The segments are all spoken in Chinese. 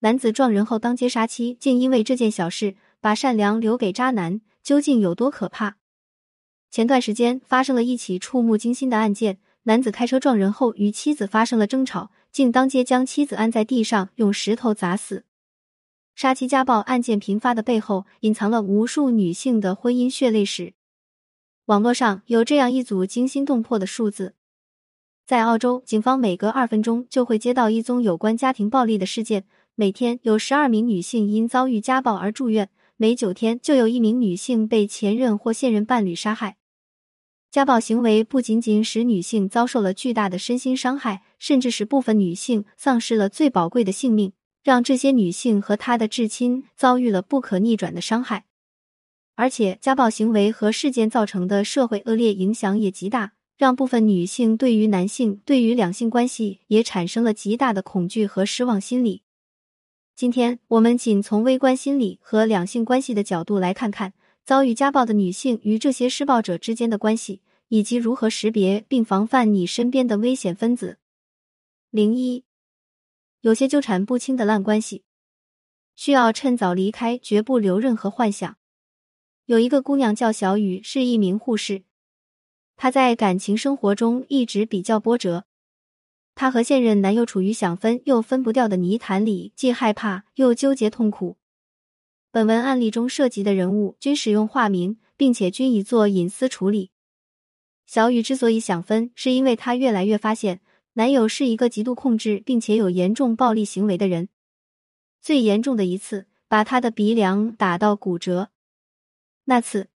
男子撞人后当街杀妻，竟因为这件小事把善良留给渣男，究竟有多可怕？前段时间发生了一起触目惊心的案件，男子开车撞人后与妻子发生了争吵，竟当街将妻子按在地上用石头砸死。杀妻家暴案件频发的背后，隐藏了无数女性的婚姻血泪史。网络上有这样一组惊心动魄的数字：在澳洲，警方每隔二分钟就会接到一宗有关家庭暴力的事件，每天有十二名女性因遭遇家暴而住院，每九天就有一名女性被前任或现任伴侣杀害。家暴行为不仅仅使女性遭受了巨大的身心伤害，甚至使部分女性丧失了最宝贵的性命，让这些女性和她的至亲遭遇了不可逆转的伤害。而且，家暴行为和事件造成的社会恶劣影响也极大，让部分女性对于男性、对于两性关系也产生了极大的恐惧和失望心理。今天，我们仅从微观心理和两性关系的角度来看看。遭遇家暴的女性与这些施暴者之间的关系，以及如何识别并防范你身边的危险分子。零一，有些纠缠不清的烂关系，需要趁早离开，绝不留任何幻想。有一个姑娘叫小雨，是一名护士，她在感情生活中一直比较波折。她和现任男友处于想分又分不掉的泥潭里，既害怕又纠结痛苦。本文案例中涉及的人物均使用化名，并且均已做隐私处理。小雨之所以想分，是因为她越来越发现男友是一个极度控制并且有严重暴力行为的人。最严重的一次，把她的鼻梁打到骨折。那次，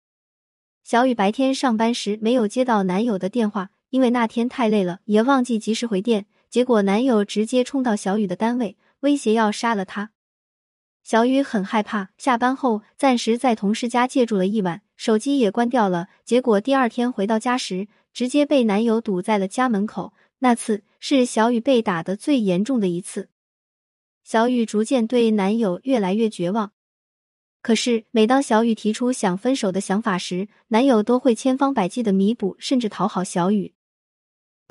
小雨白天上班时没有接到男友的电话，因为那天太累了，也忘记及时回电。结果男友直接冲到小雨的单位，威胁要杀了她。小雨很害怕，下班后暂时在同事家借住了一晚，手机也关掉了。结果第二天回到家时，直接被男友堵在了家门口。那次是小雨被打的最严重的一次。小雨逐渐对男友越来越绝望。可是每当小雨提出想分手的想法时，男友都会千方百计的弥补，甚至讨好小雨。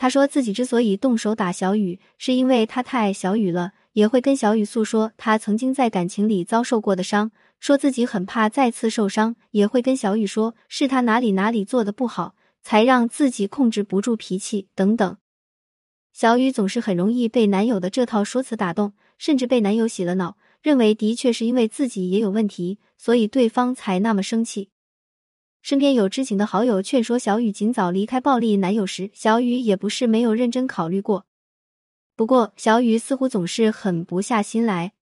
他说自己之所以动手打小雨，是因为他太爱小雨了。也会跟小雨诉说他曾经在感情里遭受过的伤，说自己很怕再次受伤。也会跟小雨说是他哪里哪里做的不好，才让自己控制不住脾气等等。小雨总是很容易被男友的这套说辞打动，甚至被男友洗了脑，认为的确是因为自己也有问题，所以对方才那么生气。身边有知情的好友劝说小雨尽早离开暴力男友时，小雨也不是没有认真考虑过。不过，小雨似乎总是狠不下心来。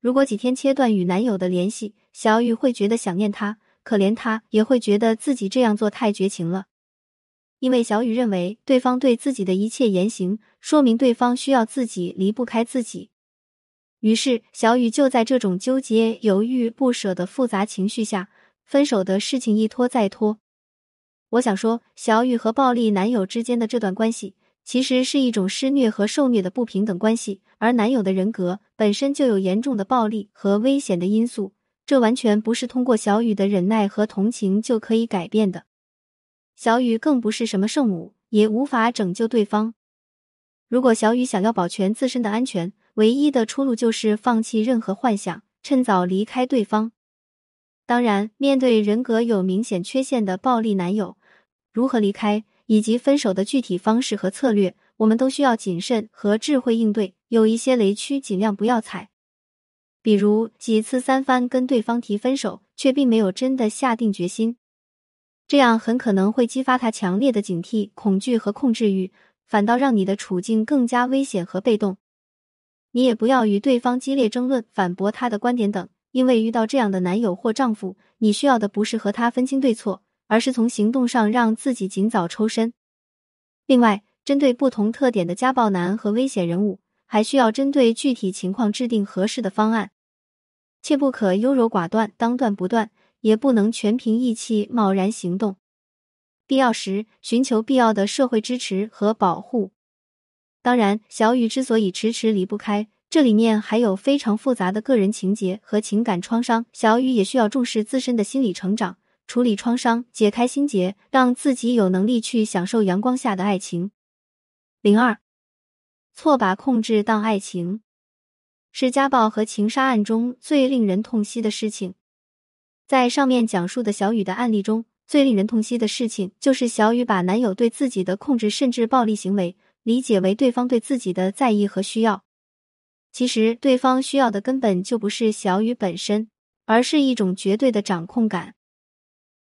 如果几天切断与男友的联系，小雨会觉得想念他，可怜他，也会觉得自己这样做太绝情了。因为小雨认为，对方对自己的一切言行，说明对方需要自己，离不开自己。于是，小雨就在这种纠结、犹豫、不舍的复杂情绪下，分手的事情一拖再拖。我想说，小雨和暴力男友之间的这段关系。其实是一种施虐和受虐的不平等关系，而男友的人格本身就有严重的暴力和危险的因素，这完全不是通过小雨的忍耐和同情就可以改变的。小雨更不是什么圣母，也无法拯救对方。如果小雨想要保全自身的安全，唯一的出路就是放弃任何幻想，趁早离开对方。当然，面对人格有明显缺陷的暴力男友，如何离开？以及分手的具体方式和策略，我们都需要谨慎和智慧应对。有一些雷区尽量不要踩，比如几次三番跟对方提分手，却并没有真的下定决心，这样很可能会激发他强烈的警惕、恐惧和控制欲，反倒让你的处境更加危险和被动。你也不要与对方激烈争论、反驳他的观点等，因为遇到这样的男友或丈夫，你需要的不是和他分清对错。而是从行动上让自己尽早抽身。另外，针对不同特点的家暴男和危险人物，还需要针对具体情况制定合适的方案，切不可优柔寡断、当断不断，也不能全凭义气贸然行动。必要时寻求必要的社会支持和保护。当然，小雨之所以迟迟离不开，这里面还有非常复杂的个人情节和情感创伤。小雨也需要重视自身的心理成长。处理创伤，解开心结，让自己有能力去享受阳光下的爱情。零二，错把控制当爱情。是家暴和情杀案中最令人痛惜的事情。在上面讲述的小雨的案例中，最令人痛惜的事情就是小雨把男友对自己的控制甚至暴力行为理解为对方对自己的在意和需要。其实，对方需要的根本就不是小雨本身，而是一种绝对的掌控感。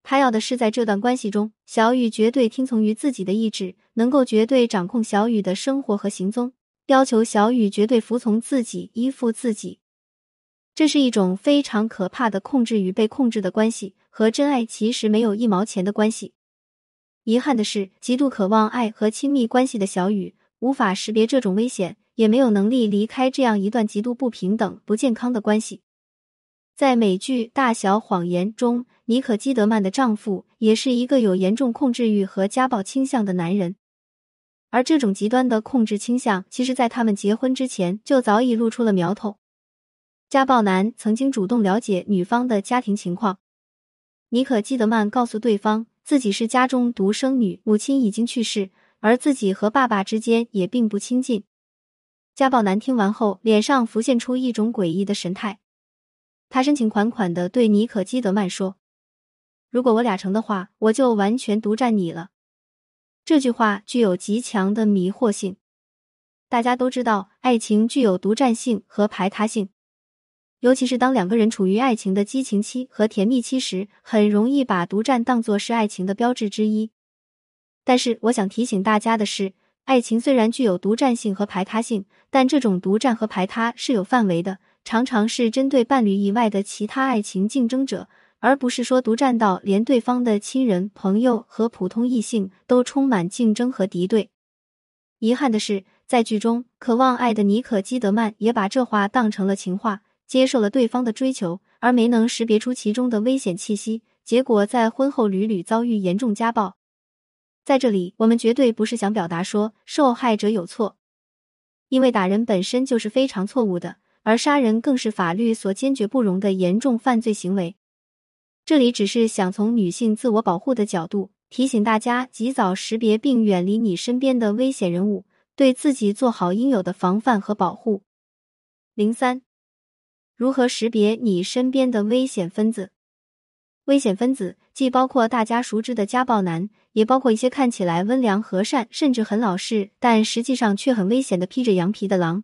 他要的是在这段关系中，小雨绝对听从于自己的意志，能够绝对掌控小雨的生活和行踪，要求小雨绝对服从自己、依附自己。这是一种非常可怕的控制与被控制的关系，和真爱其实没有一毛钱的关系。遗憾的是，极度渴望爱和亲密关系的小雨无法识别这种危险，也没有能力离开这样一段极度不平等、不健康的关系。在美剧《大小谎言》中，妮可基德曼的丈夫也是一个有严重控制欲和家暴倾向的男人，而这种极端的控制倾向，其实在他们结婚之前就早已露出了苗头。家暴男曾经主动了解女方的家庭情况，妮可基德曼告诉对方自己是家中独生女，母亲已经去世，而自己和爸爸之间也并不亲近。家暴男听完后，脸上浮现出一种诡异的神态。他深情款款的对妮可基德曼说：“如果我俩成的话，我就完全独占你了。”这句话具有极强的迷惑性。大家都知道，爱情具有独占性和排他性，尤其是当两个人处于爱情的激情期和甜蜜期时，很容易把独占当作是爱情的标志之一。但是，我想提醒大家的是，爱情虽然具有独占性和排他性，但这种独占和排他是有范围的。常常是针对伴侣以外的其他爱情竞争者，而不是说独占到连对方的亲人、朋友和普通异性都充满竞争和敌对。遗憾的是，在剧中，渴望爱的妮可基德曼也把这话当成了情话，接受了对方的追求，而没能识别出其中的危险气息，结果在婚后屡屡遭遇严重家暴。在这里，我们绝对不是想表达说受害者有错，因为打人本身就是非常错误的。而杀人更是法律所坚决不容的严重犯罪行为。这里只是想从女性自我保护的角度提醒大家，及早识别并远离你身边的危险人物，对自己做好应有的防范和保护。零三，如何识别你身边的危险分子？危险分子既包括大家熟知的家暴男，也包括一些看起来温良和善，甚至很老实，但实际上却很危险的披着羊皮的狼。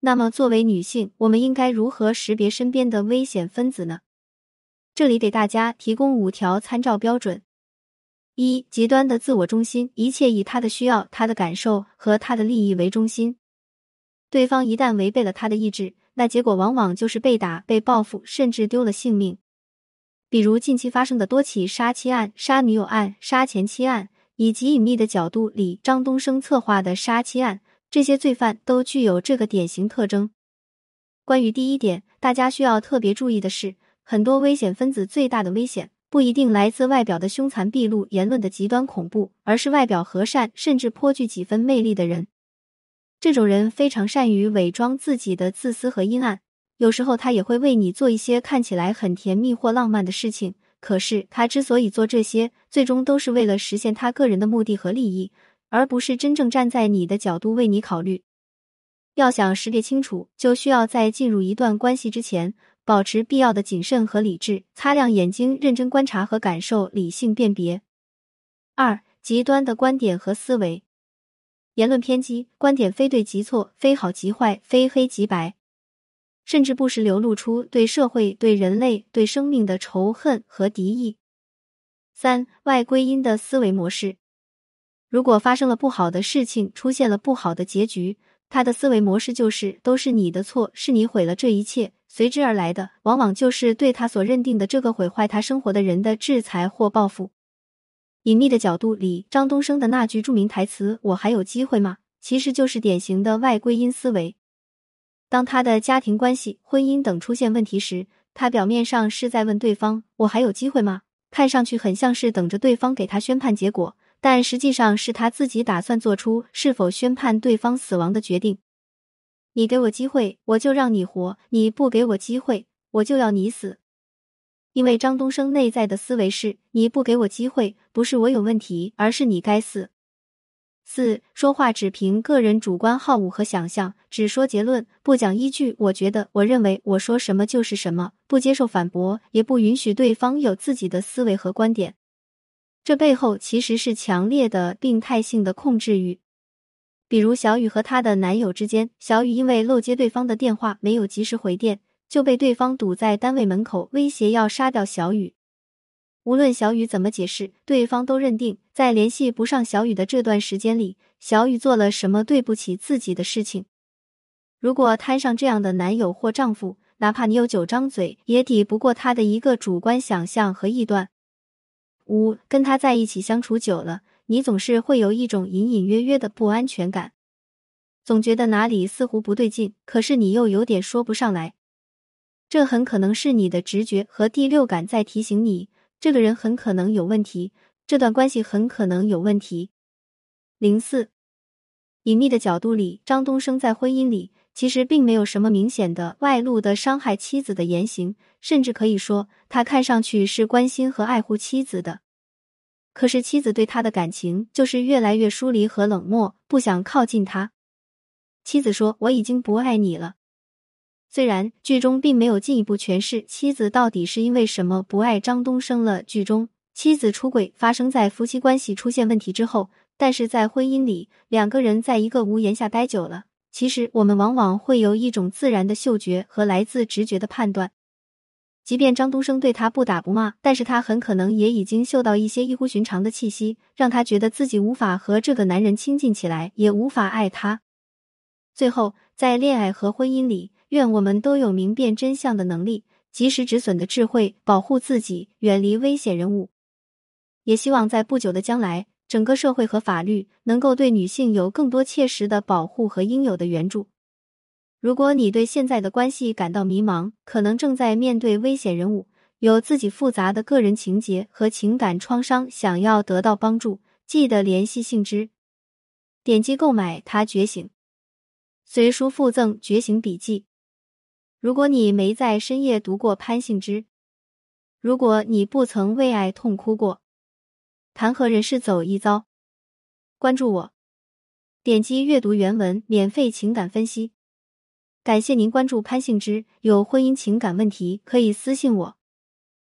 那么，作为女性，我们应该如何识别身边的危险分子呢？这里给大家提供五条参照标准：一、极端的自我中心，一切以他的需要、他的感受和他的利益为中心。对方一旦违背了他的意志，那结果往往就是被打、被报复，甚至丢了性命。比如近期发生的多起杀妻案、杀女友案、杀前妻案，以及隐秘的角度里张东升策划的杀妻案。这些罪犯都具有这个典型特征。关于第一点，大家需要特别注意的是，很多危险分子最大的危险不一定来自外表的凶残毕露、言论的极端恐怖，而是外表和善甚至颇具几分魅力的人。这种人非常善于伪装自己的自私和阴暗，有时候他也会为你做一些看起来很甜蜜或浪漫的事情。可是他之所以做这些，最终都是为了实现他个人的目的和利益。而不是真正站在你的角度为你考虑。要想识别清楚，就需要在进入一段关系之前，保持必要的谨慎和理智，擦亮眼睛，认真观察和感受，理性辨别。二、极端的观点和思维，言论偏激，观点非对即错，非好即坏，非黑即白，甚至不时流露出对社会、对人类、对生命的仇恨和敌意。三、外归因的思维模式。如果发生了不好的事情，出现了不好的结局，他的思维模式就是都是你的错，是你毁了这一切。随之而来的，往往就是对他所认定的这个毁坏他生活的人的制裁或报复。隐秘的角度里，张东升的那句著名台词“我还有机会吗”，其实就是典型的外归因思维。当他的家庭关系、婚姻等出现问题时，他表面上是在问对方“我还有机会吗”，看上去很像是等着对方给他宣判结果。但实际上是他自己打算做出是否宣判对方死亡的决定。你给我机会，我就让你活；你不给我机会，我就要你死。因为张东升内在的思维是：你不给我机会，不是我有问题，而是你该死。四、说话只凭个人主观好恶和想象，只说结论，不讲依据。我觉得，我认为，我说什么就是什么，不接受反驳，也不允许对方有自己的思维和观点。这背后其实是强烈的病态性的控制欲。比如小雨和她的男友之间，小雨因为漏接对方的电话，没有及时回电，就被对方堵在单位门口，威胁要杀掉小雨。无论小雨怎么解释，对方都认定在联系不上小雨的这段时间里，小雨做了什么对不起自己的事情。如果摊上这样的男友或丈夫，哪怕你有九张嘴，也抵不过他的一个主观想象和臆断。五，跟他在一起相处久了，你总是会有一种隐隐约约的不安全感，总觉得哪里似乎不对劲，可是你又有点说不上来。这很可能是你的直觉和第六感在提醒你。这个人很可能有问题，这段关系很可能有问题。零四，隐秘的角度里，张东升在婚姻里其实并没有什么明显的外露的伤害妻子的言行，甚至可以说他看上去是关心和爱护妻子的。可是妻子对他的感情就是越来越疏离和冷漠，不想靠近他。妻子说：“我已经不爱你了。”虽然剧中并没有进一步诠释妻子到底是因为什么不爱张东升了，剧中妻子出轨发生在夫妻关系出现问题之后，但是在婚姻里，两个人在一个屋檐下待久了，其实我们往往会有一种自然的嗅觉和来自直觉的判断。即便张东升对他不打不骂，但是他很可能也已经嗅到一些异乎寻常的气息，让他觉得自己无法和这个男人亲近起来，也无法爱他。最后，在恋爱和婚姻里。愿我们都有明辨真相的能力，及时止损的智慧，保护自己，远离危险人物。也希望在不久的将来，整个社会和法律能够对女性有更多切实的保护和应有的援助。如果你对现在的关系感到迷茫，可能正在面对危险人物，有自己复杂的个人情节和情感创伤，想要得到帮助，记得联系信之。点击购买《他觉醒》，随书附赠《觉醒笔记》。如果你没在深夜读过潘幸之，如果你不曾为爱痛哭过，谈何人世走一遭？关注我，点击阅读原文，免费情感分析。感谢您关注潘幸之，有婚姻情感问题可以私信我。